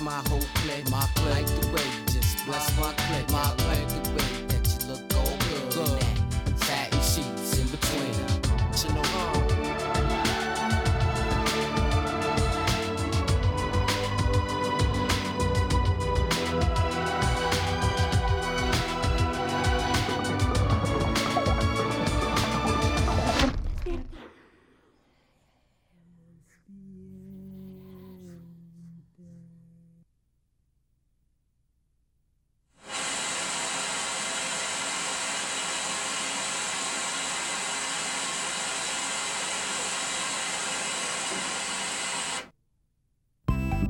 my whole clique. My clique. like the way you just bless my clique. My like the way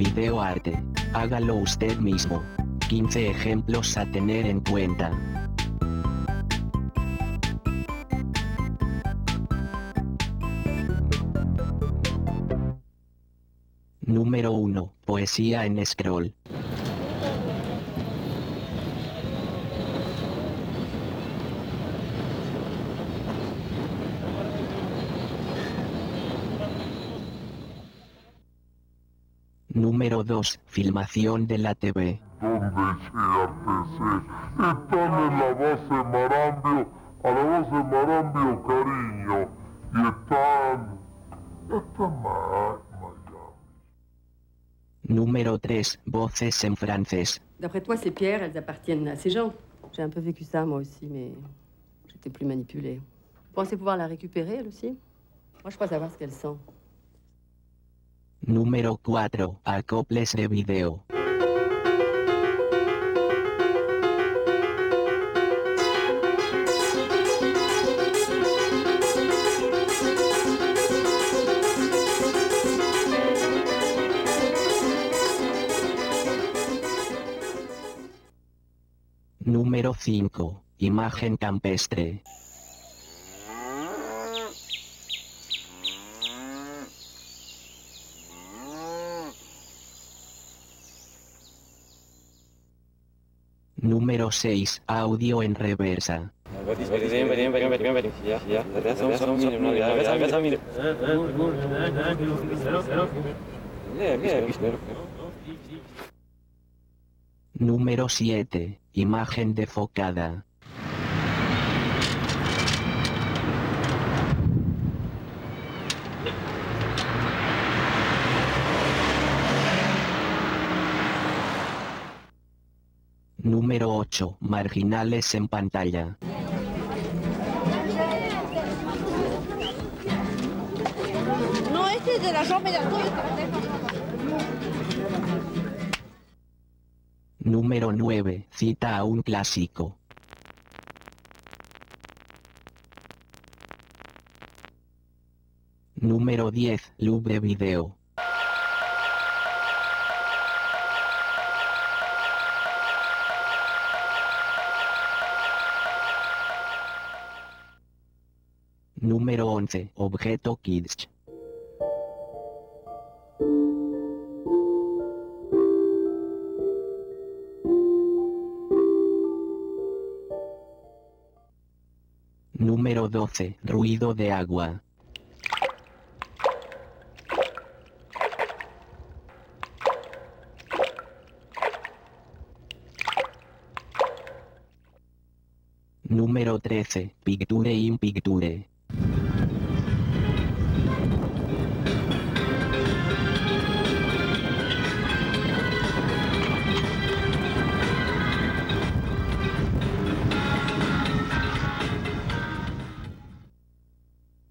Video arte. Hágalo usted mismo. 15 ejemplos a tener en cuenta. Número 1. Poesía en scroll. Número 2. Filmación de la TV. donde CRTC están en la base Marambio, a la base Marambio cariño, y están, están Ma- Miami. Número 3. Voces en francés. D'après toi, ces pierres, elles appartiennent à ces gens J'ai un peu vécu ça, moi aussi, mais j'étais plus manipulée. Vous pensez pouvoir la récupérer, elle aussi? Moi, je crois savoir ce qu'elle sent. Número 4. Acoples de video. Número 5. Imagen campestre. Número 6. Audio en reversa. Número 7. Imagen defocada. Número 8. Marginales en pantalla. No, este es de la la Número 9. Cita a un clásico. Número 10. Loop de video. Número 11. Objeto Kids. Número 12. Ruido de agua. Número 13. Picture in picture.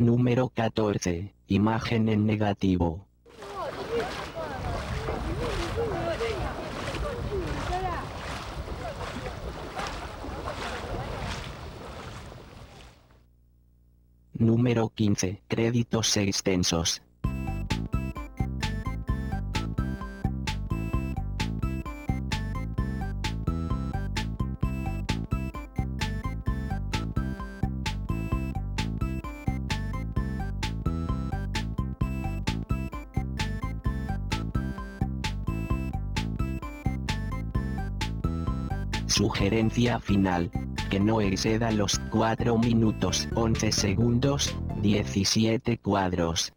Número 14. Imagen en negativo. Número 15. Créditos extensos. Sugerencia final. Que no exceda los 4 minutos 11 segundos 17 cuadros.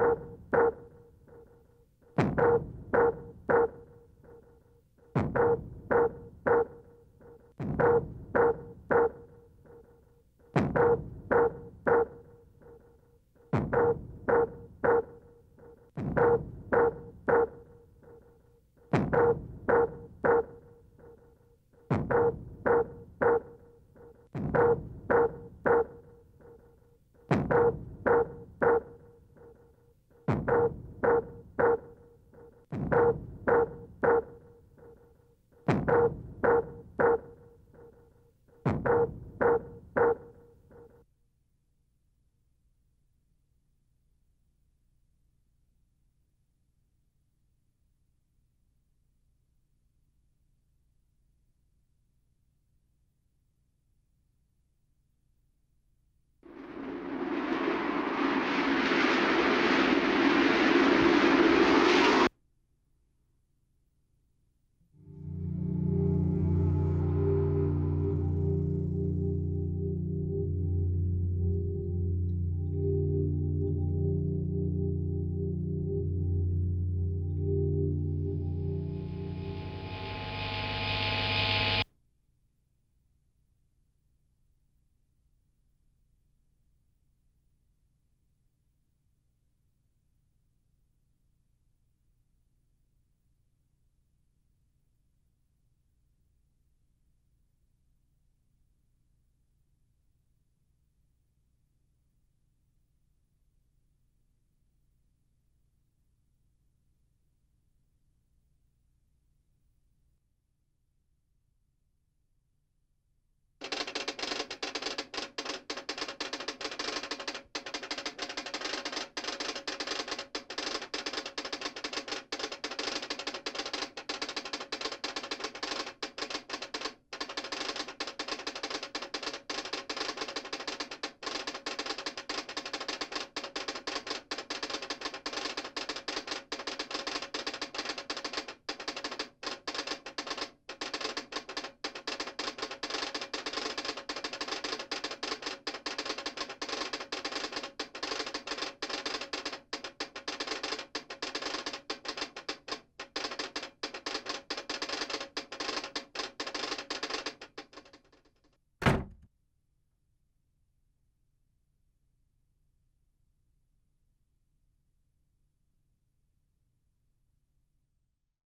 you. you.